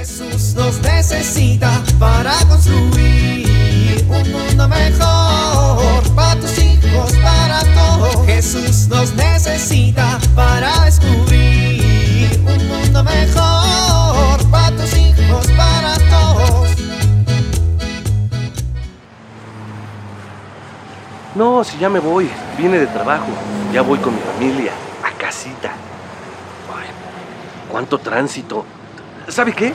Jesús nos necesita para construir un mundo mejor para tus hijos, para todos. Jesús nos necesita para descubrir un mundo mejor para tus hijos, para todos. No, si ya me voy. Vine de trabajo. Ya voy con mi familia. A casita. Ay, cuánto tránsito. ¿Sabe qué?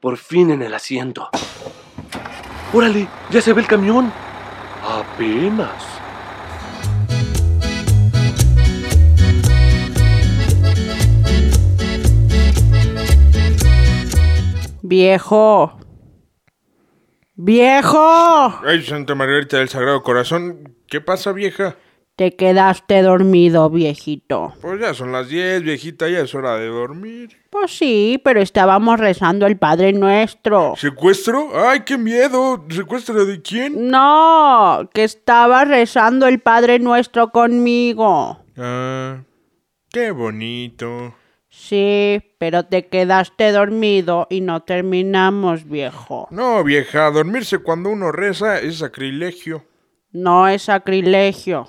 Por fin en el asiento. Órale, ya se ve el camión. Apenas. Viejo. Viejo. Ay, Santa Margarita del Sagrado Corazón, ¿qué pasa, vieja? Te quedaste dormido, viejito. Pues ya son las 10, viejita, ya es hora de dormir. Pues sí, pero estábamos rezando el Padre Nuestro. ¿Secuestro? ¡Ay, qué miedo! ¿Secuestro de quién? No, que estaba rezando el Padre Nuestro conmigo. Ah, qué bonito. Sí, pero te quedaste dormido y no terminamos, viejo. No, vieja, dormirse cuando uno reza es sacrilegio. No es sacrilegio.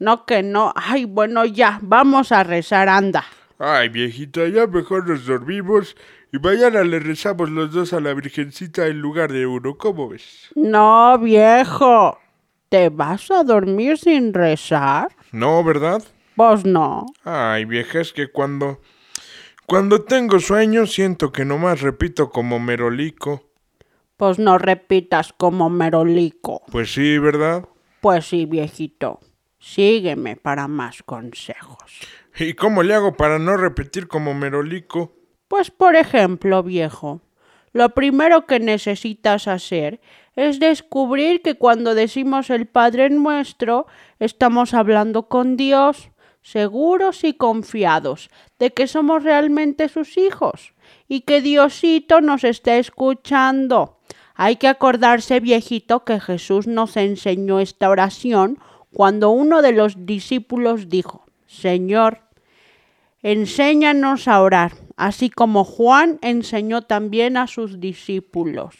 No que no. Ay, bueno, ya, vamos a rezar, anda. Ay, viejita, ya mejor nos dormimos y mañana le rezamos los dos a la Virgencita en lugar de uno, ¿cómo ves? No, viejo. ¿Te vas a dormir sin rezar? No, ¿verdad? Pues no. Ay, vieja, es que cuando... Cuando tengo sueño siento que nomás repito como merolico. Pues no repitas como merolico. Pues sí, ¿verdad? Pues sí, viejito. Sígueme para más consejos. ¿Y cómo le hago para no repetir como merolico? Pues por ejemplo, viejo, lo primero que necesitas hacer es descubrir que cuando decimos el Padre Nuestro estamos hablando con Dios, seguros y confiados de que somos realmente sus hijos y que Diosito nos está escuchando. Hay que acordarse, viejito, que Jesús nos enseñó esta oración cuando uno de los discípulos dijo, Señor, enséñanos a orar, así como Juan enseñó también a sus discípulos.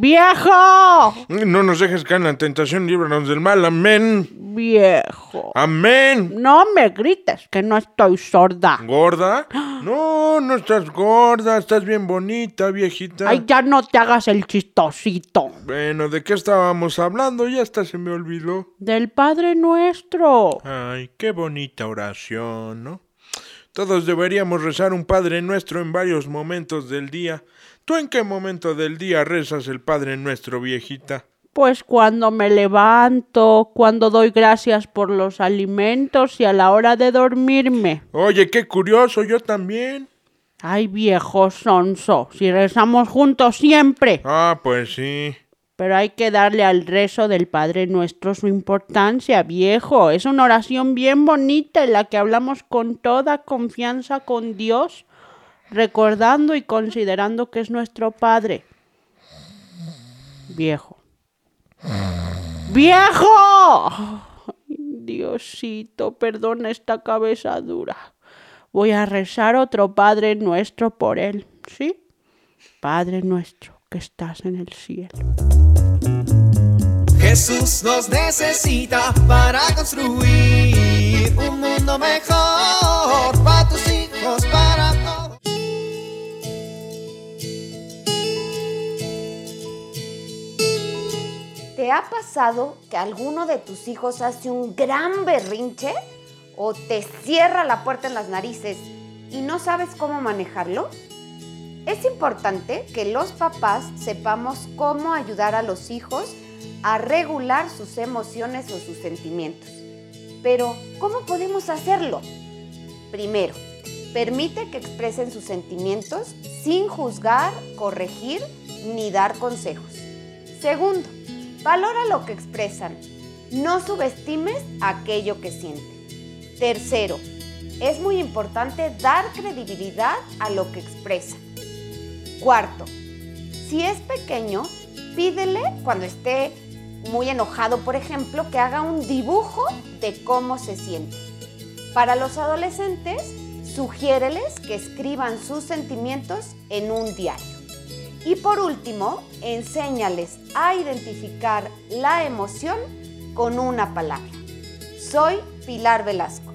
¡Viejo! No nos dejes caer en la tentación, líbranos del mal. Amén. Viejo. Amén. No me grites, que no estoy sorda. ¿Gorda? No, no estás gorda, estás bien bonita, viejita. Ay, ya no te hagas el chistosito. Bueno, ¿de qué estábamos hablando? Ya hasta se me olvidó. Del Padre Nuestro. Ay, qué bonita oración, ¿no? Todos deberíamos rezar un Padre Nuestro en varios momentos del día. ¿Tú en qué momento del día rezas el Padre Nuestro, viejita? Pues cuando me levanto, cuando doy gracias por los alimentos y a la hora de dormirme. Oye, qué curioso, yo también. Ay, viejo sonso, si rezamos juntos siempre. Ah, pues sí. Pero hay que darle al rezo del Padre Nuestro su importancia, viejo. Es una oración bien bonita en la que hablamos con toda confianza con Dios, recordando y considerando que es nuestro Padre. Viejo. ¡Viejo! Diosito, perdona esta cabeza dura. Voy a rezar otro Padre Nuestro por él, ¿sí? Padre Nuestro que estás en el cielo. Jesús nos necesita para construir un mundo mejor para tus hijos, para todos. ¿Te ha pasado que alguno de tus hijos hace un gran berrinche o te cierra la puerta en las narices y no sabes cómo manejarlo? Es importante que los papás sepamos cómo ayudar a los hijos a regular sus emociones o sus sentimientos. Pero, ¿cómo podemos hacerlo? Primero, Permite que expresen sus sentimientos sin juzgar, corregir ni dar consejos. Segundo, valora lo que expresan. No subestimes aquello que sienten. Tercero, es muy importante dar credibilidad a lo que expresan. Cuarto, si es pequeño, pídele cuando esté muy enojado, por ejemplo, que haga un dibujo de cómo se siente. Para los adolescentes, sugiéreles que escriban sus sentimientos en un diario. Y por último, enséñales a identificar la emoción con una palabra. Soy Pilar Velasco.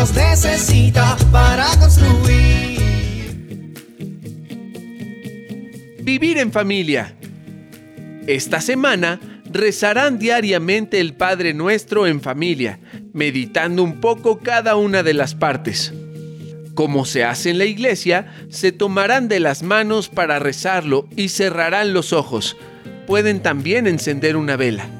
Necesita para construir. Vivir en familia. Esta semana rezarán diariamente el Padre Nuestro en familia, meditando un poco cada una de las partes. Como se hace en la iglesia, se tomarán de las manos para rezarlo y cerrarán los ojos. Pueden también encender una vela.